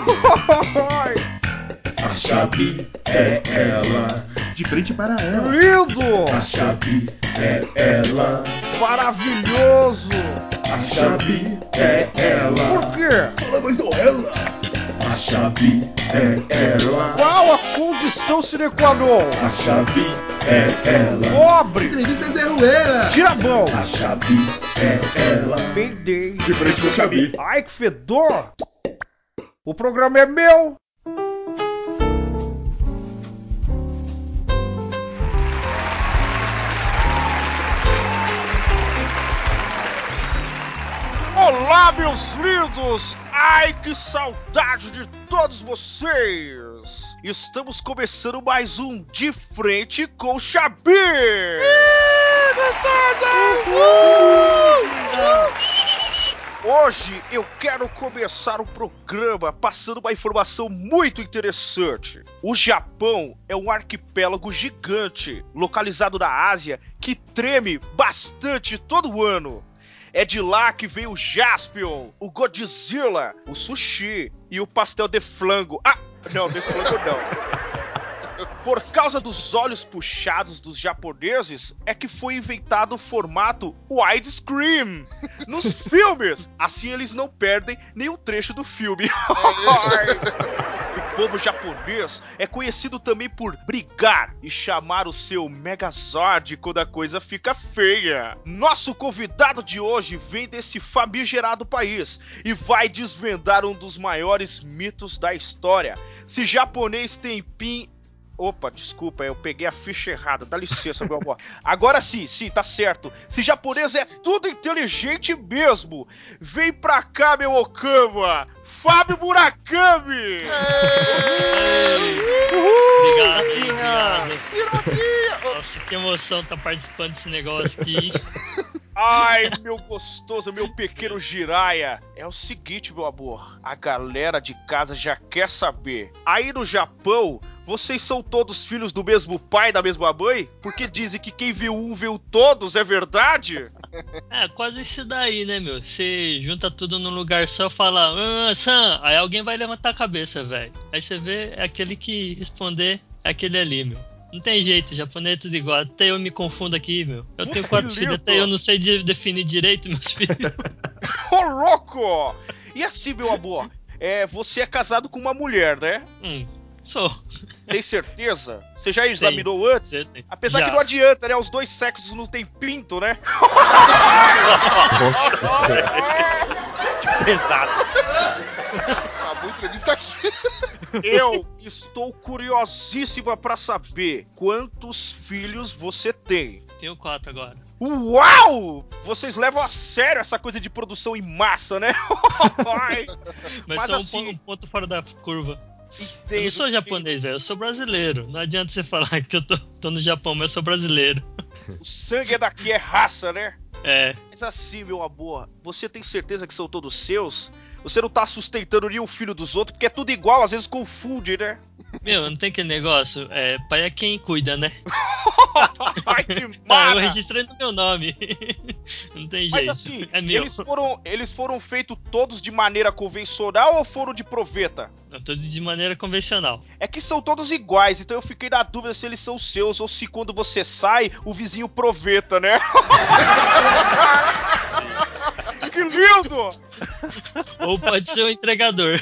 A chave é ela. De frente para ela. Lindo! A chave é ela. Maravilhoso! A chave é ela. Por quê? Fala mais não ela. A chave é ela. Qual a condição sine qua non? A chave é ela. Pobre! Entrevista Zé. Tira a mão! A chave é ela. Peidei. De frente com a chave. Ai, que fedor! O programa é meu! Olá, meus lindos! Ai, que saudade de todos vocês! Estamos começando mais um De Frente com o Xabi! Hoje eu quero começar o programa passando uma informação muito interessante. O Japão é um arquipélago gigante, localizado na Ásia, que treme bastante todo ano. É de lá que vem o Jaspion, o Godzilla, o sushi e o pastel de flango. Ah, não, de flango não. Por causa dos olhos puxados dos japoneses, é que foi inventado o formato widescreen nos filmes. Assim eles não perdem nenhum trecho do filme. o povo japonês é conhecido também por brigar e chamar o seu Megazord quando a coisa fica feia. Nosso convidado de hoje vem desse famigerado país e vai desvendar um dos maiores mitos da história. Se japonês tem pin Opa, desculpa, eu peguei a ficha errada. Dá licença, meu amor. Agora sim, sim, tá certo. Se japonês é tudo inteligente mesmo. Vem pra cá, meu Okama. Fábio Murakami. Obrigado obrigado. Nossa, que emoção tá participando desse negócio aqui. Ai, meu gostoso, meu pequeno giraia. É o seguinte, meu amor. A galera de casa já quer saber. Aí no Japão, vocês são todos filhos do mesmo pai da mesma mãe? Porque dizem que quem viu um viu todos, é verdade? É, quase isso daí, né, meu? Você junta tudo num lugar só e fala, ah, Sam, aí alguém vai levantar a cabeça, velho. Aí você vê é aquele que responder é aquele ali, meu. Não tem jeito, japonês é tudo igual. Até eu me confundo aqui, meu. Eu tenho quatro filhos, até eu não sei de definir direito meus filhos. Ô, louco! E assim, meu amor, é, você é casado com uma mulher, né? Hum, sou. Tem certeza? Você já examinou antes? eu tenho. Apesar Já. que não adianta, né? Os dois sexos não tem pinto, né? Pesado. Acabou a entrevista aqui. Eu estou curiosíssima pra saber quantos filhos você tem. Tenho quatro agora. Uau! Vocês levam a sério essa coisa de produção em massa, né? Mas, Mas só um, assim- ponto, um ponto fora da curva. Eu entendo, não sou japonês, velho. Eu sou brasileiro. Não adianta você falar que eu tô, tô no Japão, mas eu sou brasileiro. O sangue é daqui, é raça, né? É. Mas assim, meu amor, você tem certeza que são todos seus? Você não tá sustentando nenhum filho dos outros, porque é tudo igual, às vezes confunde, né? Meu, não tem aquele negócio. É, pai é quem cuida, né? Ai, que Tá, eu registrei no meu nome. não tem jeito. Mas assim, é eles foram, eles foram feitos todos de maneira convencional ou foram de proveta? Não, tudo de maneira convencional. É que são todos iguais, então eu fiquei na dúvida se eles são seus ou se quando você sai, o vizinho proveta, né? que lindo! Ou pode ser o entregador.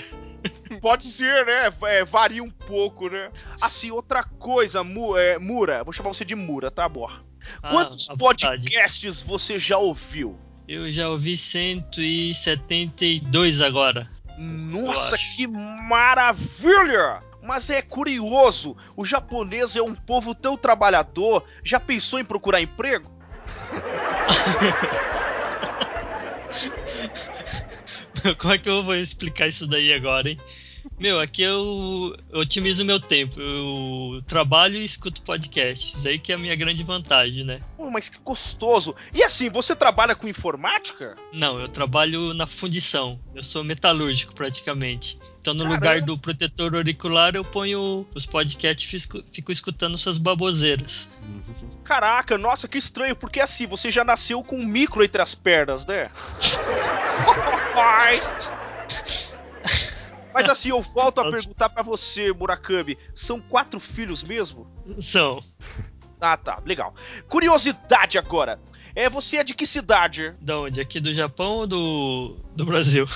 Pode ser, né? É, varia um pouco, né? Assim, outra coisa, Mu- é, Mura, vou chamar você de Mura, tá, amor? Ah, Quantos podcasts você já ouviu? Eu já ouvi 172 agora. Nossa, que maravilha! Mas é curioso, o japonês é um povo tão trabalhador, já pensou em procurar emprego? Como é que eu vou explicar isso daí agora, hein? Meu, aqui eu, otimizo meu tempo. Eu trabalho e escuto podcast. Isso aí que é a minha grande vantagem, né? Pô, mas que gostoso! E assim, você trabalha com informática? Não, eu trabalho na fundição. Eu sou metalúrgico praticamente. Então, no Caramba. lugar do protetor auricular, eu ponho os podcasts e fico, fico escutando suas baboseiras. Caraca, nossa, que estranho, porque assim, você já nasceu com um micro entre as pernas, né? Mas assim, eu volto a perguntar pra você, Murakami. São quatro filhos mesmo? São. Ah, tá. Legal. Curiosidade agora. É, você é de que cidade? Da onde? Aqui do Japão ou do, do Brasil?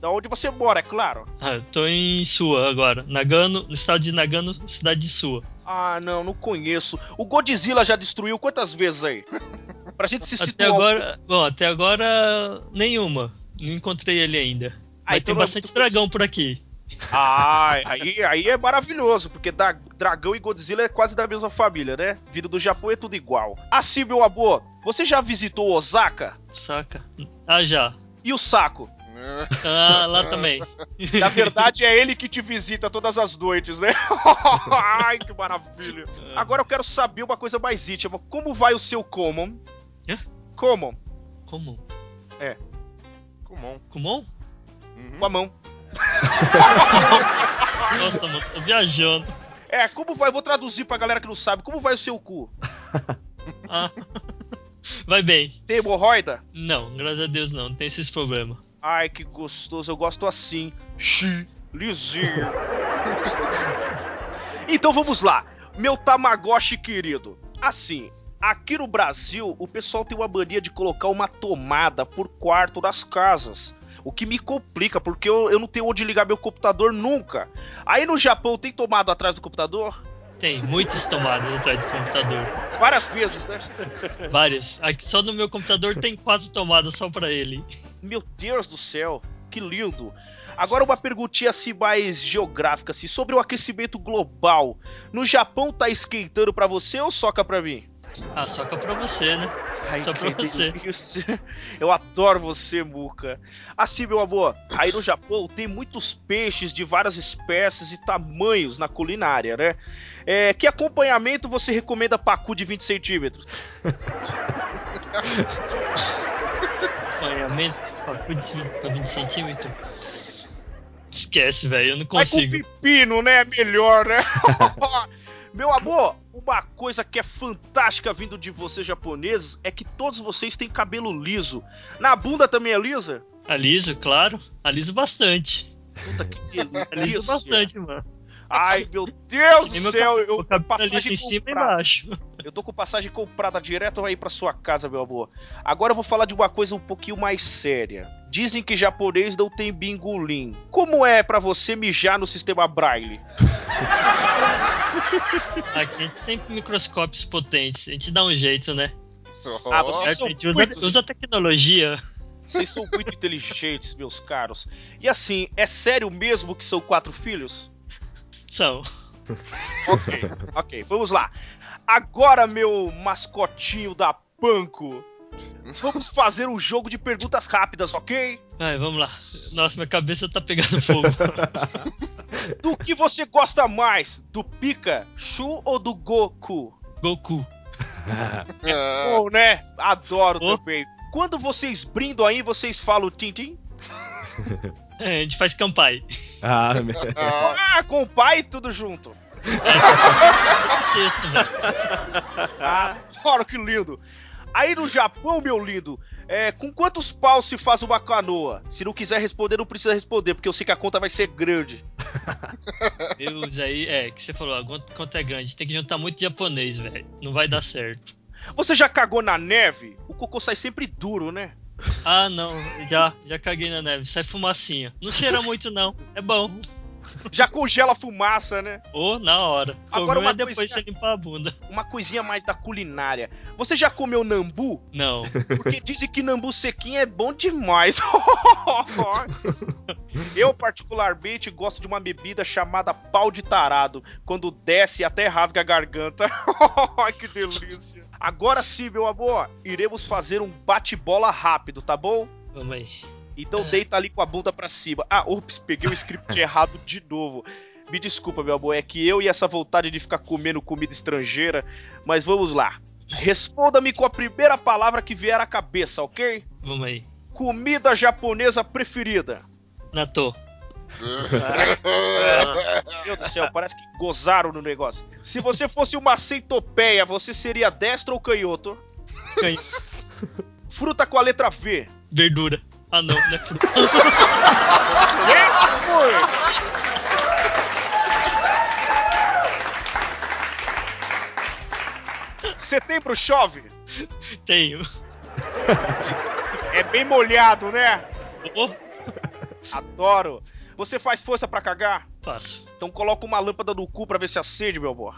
Da onde você mora, é claro. Ah, eu tô em Sua agora. Nagano, no estado de Nagano, cidade de Sua. Ah, não, não conheço. O Godzilla já destruiu quantas vezes aí? Pra gente se Até situar. agora, bom, até agora nenhuma. Não encontrei ele ainda. Ah, Mas então tem é bastante dragão por aqui. Ah, aí, aí é maravilhoso, porque da, dragão e Godzilla é quase da mesma família, né? Vindo do Japão é tudo igual. Assim, meu amor, você já visitou Osaka? Saca? Ah, já. E o Saco? Ah, lá também. Na verdade, é ele que te visita todas as noites, né? Ai, que maravilha. Agora eu quero saber uma coisa mais íntima. Como vai o seu Common? Hã? Common, Como? Comum. Kumon? Uhum. com a mão. Nossa, mano, tô viajando. É, como vai? Vou traduzir pra galera que não sabe. Como vai o seu cu? Ah. Vai bem. Tem hemorroida? Não, graças a Deus não, não tem esses problemas. Ai, que gostoso. Eu gosto assim. Xi, lisinho. então vamos lá. Meu Tamagotchi querido. Assim, aqui no Brasil, o pessoal tem uma mania de colocar uma tomada por quarto das casas. O que me complica, porque eu, eu não tenho onde ligar meu computador nunca. Aí no Japão tem tomada atrás do computador? Tem muitas tomadas atrás do computador. Várias vezes, né? Várias. Aqui só no meu computador tem quatro tomadas só pra ele. Meu Deus do céu, que lindo. Agora uma perguntinha assim mais geográfica, assim, sobre o aquecimento global. No Japão tá esquentando pra você ou soca pra mim? Ah, soca pra você, né? Ai, Só pra você. delícia. Eu adoro você, Muca. Assim, meu amor, aí no Japão tem muitos peixes de várias espécies e tamanhos na culinária, né? É, que acompanhamento você recomenda pacu de 20 centímetros? Acompanhamento pacu de 20 pra 20 centímetros. Esquece, velho, eu não Vai com consigo. pepino, né? Melhor, né? Meu amor, uma coisa que é fantástica vindo de vocês japoneses é que todos vocês têm cabelo liso. Na bunda também é lisa? Aliso, claro. Aliso bastante. Puta que Aliso delícia. bastante, mano. Ai, meu Deus do céu, cabelo- eu cabelo ali passagem em cima e embaixo. Eu tô com passagem comprada direto aí pra sua casa, meu amor. Agora eu vou falar de uma coisa um pouquinho mais séria. Dizem que japonês não tem bingolim. Como é pra você mijar no sistema Braille? Aqui a gente tem microscópios potentes. A gente dá um jeito, né? Ah, você- Certo? são A gente usa, tecnologia. Vocês são muito inteligentes, meus caros. E assim, é sério mesmo que são quatro filhos? São. Ok, ok, vamos lá. Agora, meu mascotinho da Panko, vamos fazer um jogo de perguntas rápidas, ok? Vai, vamos lá. Nossa, minha cabeça tá pegando fogo. Do que você gosta mais? Do Pikachu ou do Goku? Goku. Ah, Bom, né? Adoro Oh. também. Quando vocês brindam aí, vocês falam Tintin? É, a gente faz campai. Ah, meu- ah, Ah, com o pai tudo junto. Ah, olha que lindo. Aí no Japão, meu lindo, é, com quantos paus se faz uma canoa? Se não quiser responder, não precisa responder, porque eu sei que a conta vai ser grande. Deus, aí, é, que você falou, a conta é grande. Tem que juntar muito japonês, velho. Não vai dar certo. Você já cagou na neve? O cocô sai sempre duro, né? Ah, não. Já, já caguei na neve. Sai fumacinha. Não cheira muito, não. É bom. Já congela a fumaça, né? Ou na hora. Agora uma é depois coisinha- você limpar a bunda. Uma coisinha mais da culinária. Você já comeu nambu? Não. Porque dizem que nambu sequinho é bom demais. Eu, particularmente, gosto de uma bebida chamada pau de tarado. Quando desce, até rasga a garganta. que delícia. Agora sim, meu amor, iremos fazer um bate-bola rápido, tá bom? Vamos aí. Então deita ali com a bunda pra cima. Ah, ops, peguei o script errado de novo. Me desculpa, meu amor, é que eu e essa vontade de ficar comendo comida estrangeira. Mas vamos lá. Responda-me com a primeira palavra que vier à cabeça, ok? Vamos aí. Comida japonesa preferida. Natô. Meu Deus do céu, parece que gozaram no negócio. Se você fosse uma centopeia, você seria destro ou canhoto? Canho. Fruta com a letra V. Verdura. Ah não, não é possível. Setembro chove? Tenho. É bem molhado, né? Oh. Adoro. Você faz força para cagar? Faço. Então coloca uma lâmpada no cu pra ver se acende, meu amor.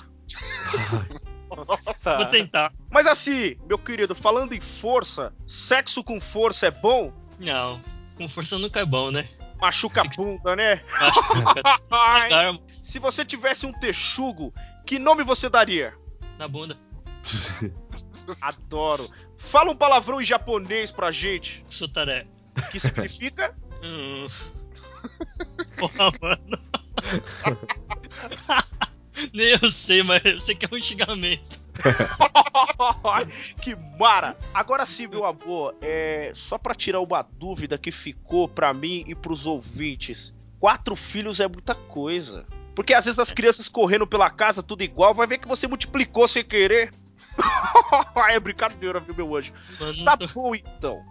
Nossa. Vou tentar. Mas assim, meu querido, falando em força, sexo com força é bom? Não, com força nunca é bom, né? Machuca a bunda, né? Ai, arma se você tivesse um texugo, que nome você daria? na bunda. Adoro. Fala um palavrão em japonês pra gente. Sotaré. Que significa? Hum. Porra, mano. Nem eu sei, mas eu sei que é um xingamento. que mara! Agora sim, meu amor, é só pra tirar uma dúvida que ficou pra mim e pros ouvintes. Quatro filhos é muita coisa. Porque às vezes as crianças correndo pela casa, tudo igual, vai ver que você multiplicou sem querer. é brincadeira, viu, meu anjo? Tá bom então.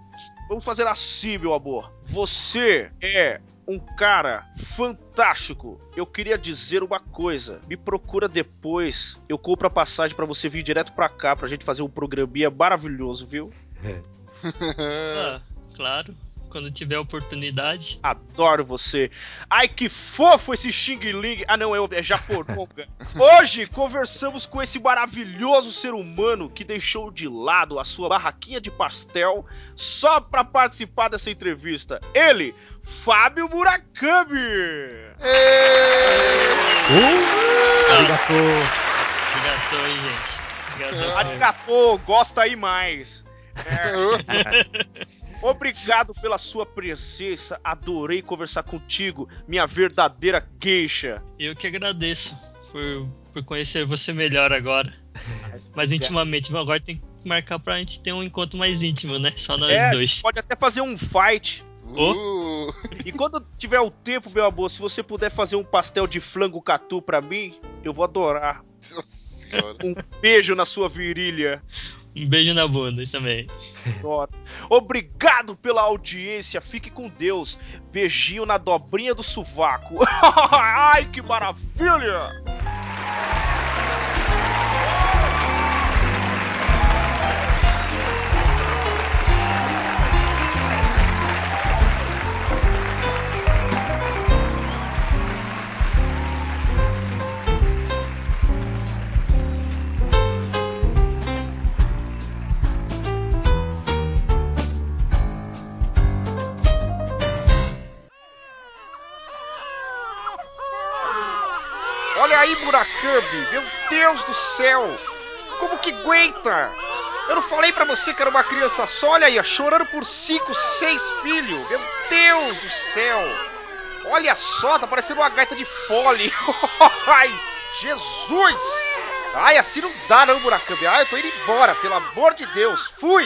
Vamos fazer assim, meu amor. Você é um cara fantástico. Eu queria dizer uma coisa. Me procura depois. Eu compro a passagem pra você vir direto pra cá pra gente fazer um programinha maravilhoso, viu? Ah, claro. Quando tiver oportunidade. Adoro você. Ai, que fofo esse Xing Ling. Ah, não, é, é japononga. Hoje conversamos com esse maravilhoso ser humano que deixou de lado a sua barraquinha de pastel só pra participar dessa entrevista. Ele, Fábio Murakami. Arigato. Obrigado aí, gente. Arigato, gosta aí mais. É. Obrigado pela sua presença. Adorei conversar contigo, minha verdadeira queixa. Eu que agradeço por, por conhecer você melhor agora. Mais intimamente. Mas agora tem que marcar pra gente ter um encontro mais íntimo, né? Só nós É, a dois. gente pode até fazer um fight. Uh, E quando tiver o tempo, meu amor, se você puder fazer um pastel de flango catu pra mim, eu vou adorar. nossa senhora. Um beijo na sua virilha. Um beijo na bunda também. Obrigado pela audiência. Fique com Deus. Beijinho na dobrinha do sovaco. Ai, que maravilha! Murakami! Meu Deus do céu! Como que aguenta? Eu não falei pra você que era uma criança só? Olha aí, chorando por cinco, seis filhos! Meu Deus do céu! Olha só, tá parecendo uma gaita de fole! Ai, Jesus! Ai, assim não dá não, Murakami! Ai, eu tô indo embora, pelo amor de Deus! Fui!